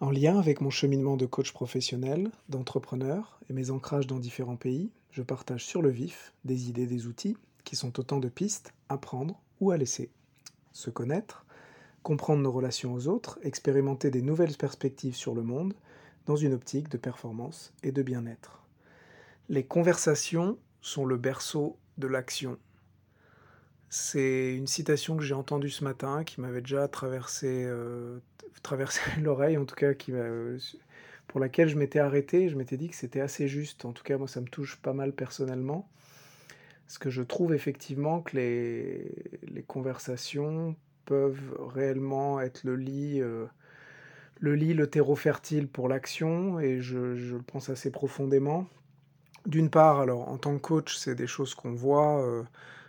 En lien avec mon cheminement de coach professionnel, d'entrepreneur et mes ancrages dans différents pays, je partage sur le vif des idées, des outils qui sont autant de pistes à prendre ou à laisser. Se connaître, comprendre nos relations aux autres, expérimenter des nouvelles perspectives sur le monde dans une optique de performance et de bien-être. Les conversations sont le berceau de l'action. C'est une citation que j'ai entendue ce matin qui m'avait déjà traversé, euh, traversé l'oreille, en tout cas qui euh, pour laquelle je m'étais arrêté. Je m'étais dit que c'était assez juste. En tout cas, moi, ça me touche pas mal personnellement. Parce que je trouve effectivement que les, les conversations peuvent réellement être le lit, euh, le lit, le terreau fertile pour l'action, et je, je, le pense assez profondément. D'une part, alors en tant que coach, c'est des choses qu'on voit,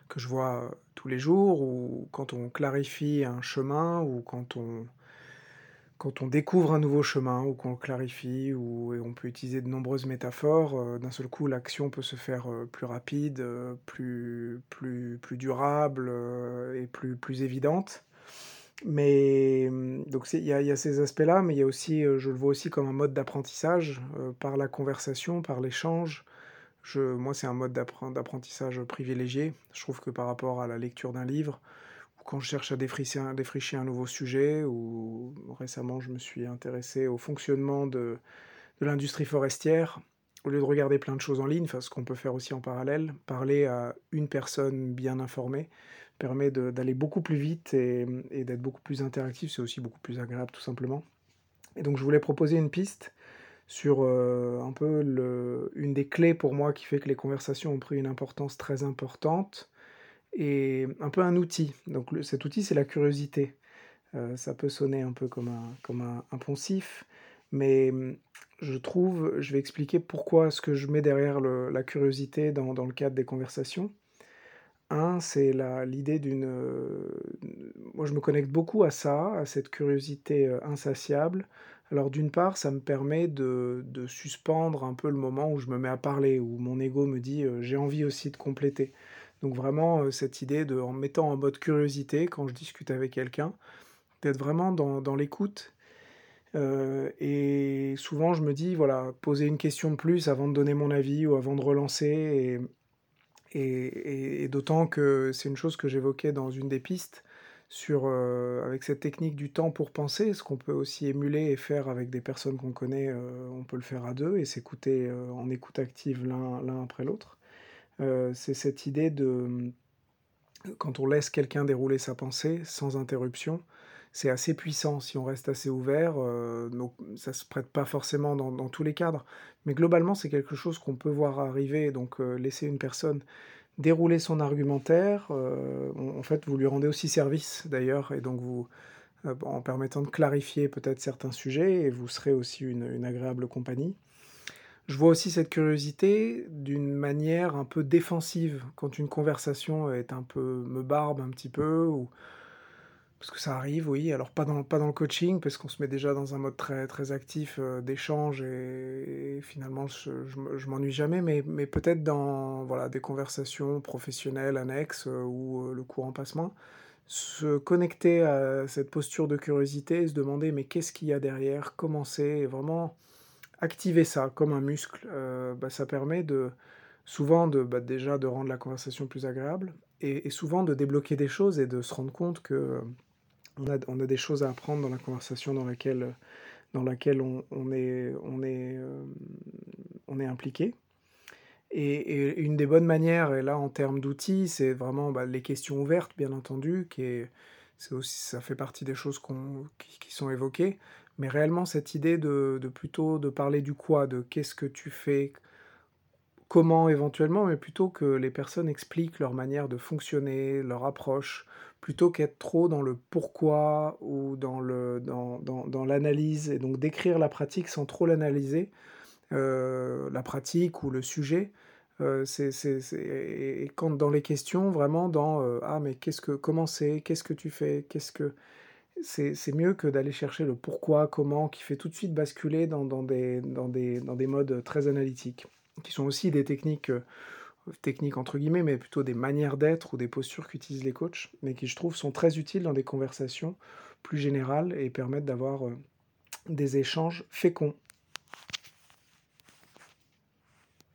que je vois tous les jours, ou quand on clarifie un chemin, ou quand on, quand on découvre un nouveau chemin ou qu'on clarifie, ou, et on peut utiliser de nombreuses métaphores, euh, d'un seul coup l'action peut se faire euh, plus rapide, euh, plus, plus, plus durable et plus, plus évidente. Mais hum, donc il y, y, a ces aspects-là, mais il y a aussi, je le vois aussi comme un mode d'apprentissage par la conversation, par l'échange. Je, moi, c'est un mode d'apprentissage privilégié. Je trouve que par rapport à la lecture d'un livre, quand je cherche à défricher un, nouveau sujet, ou récemment je me suis intéressé au fonctionnement de, l'industrie forestière, au lieu de regarder plein de choses en ligne, enfin, ce qu'on peut faire aussi en parallèle, parler à une personne bien informée permet d'aller beaucoup plus vite et d'être beaucoup plus interactif, c'est aussi beaucoup plus agréable tout simplement. Et donc je voulais proposer une piste sur euh, un peu une des clés pour moi qui fait que les conversations ont pris une importance très importante et un peu un outil. Donc cet outil, c'est la curiosité. Euh, ça peut sonner un peu comme un, comme un, poncif, mais hum, je trouve, je vais expliquer pourquoi ce que je mets derrière la curiosité dans, dans, le cadre des conversations. Un, c'est l'idée d'une... Euh, moi, je me connecte beaucoup à ça, à cette curiosité insatiable. Alors d'une part, ça me permet de, de, suspendre un peu le moment où je me mets à parler, où mon ego me dit euh, j'ai envie aussi de compléter. Donc vraiment, euh, cette idée de, en mettant en mode curiosité, quand je discute avec quelqu'un, d'être vraiment dans, l'écoute. Euh, et souvent, je me dis, voilà, poser une question de plus avant de donner mon avis ou avant de relancer. Et, et d'autant que c'est une chose que j'évoquais dans une des pistes, sur, euh, avec cette technique du temps pour penser, ce qu'on peut aussi émuler et faire avec des personnes qu'on connaît, euh, on peut le faire à deux et s'écouter euh, en écoute active l'un après l'autre. C'est cette idée de quand on laisse quelqu'un dérouler sa pensée sans interruption, c'est assez puissant si on reste assez ouvert. Donc ça se prête pas forcément dans, dans tous les cadres, mais globalement c'est quelque chose qu'on peut voir arriver. Donc laisser une personne dérouler son argumentaire, euh, en fait vous lui rendez aussi service d'ailleurs, et donc vous euh, en permettant de clarifier peut-être certains sujets, et vous serez aussi une, une agréable compagnie. Je vois aussi cette curiosité d'une manière un peu défensive quand une conversation est un peu me barbe un petit peu ou parce que ça arrive, oui. Alors pas dans pas dans le coaching parce qu'on se met déjà dans un mode très très actif euh, d'échange et, finalement je, je, m'ennuie jamais, mais mais peut-être dans voilà des conversations professionnelles annexes euh, où euh, le courant passe moins, se connecter à cette posture de curiosité, et se demander mais qu'est-ce qu'il y a derrière, comment c'est, et vraiment activer ça comme un muscle, euh, bah, ça permet de souvent de bah, déjà de rendre la conversation plus agréable et, souvent de débloquer des choses et de se rendre compte que on a, des choses à apprendre dans la conversation dans laquelle, dans laquelle on, est, on est, euh, on est impliqué. Et, une des bonnes manières, et là en termes d'outils, c'est vraiment bah, les questions ouvertes, bien entendu, qui est, aussi, ça fait partie des choses qui, qui, sont évoquées, mais réellement cette idée de, de, plutôt de parler du quoi, de qu'est-ce que tu fais, comment éventuellement, mais plutôt que les personnes expliquent leur manière de fonctionner, leur approche, plutôt qu'être trop dans le pourquoi ou dans le dans, dans, dans l'analyse, et donc décrire la pratique sans trop l'analyser, euh, la pratique ou le sujet. Euh, c'est, c'est, et quand dans les questions, vraiment dans euh, ah mais qu'est-ce que comment c'est, qu'est-ce que tu fais, qu'est-ce que c'est, mieux que d'aller chercher le pourquoi, comment, qui fait tout de suite basculer dans, dans, des, dans, des, dans des modes très analytiques qui sont aussi des techniques, techniques entre guillemets, mais plutôt des manières d'être ou des postures qu'utilisent les coachs, mais qui je trouve sont très utiles dans des conversations plus générales et permettent d'avoir euh, des échanges féconds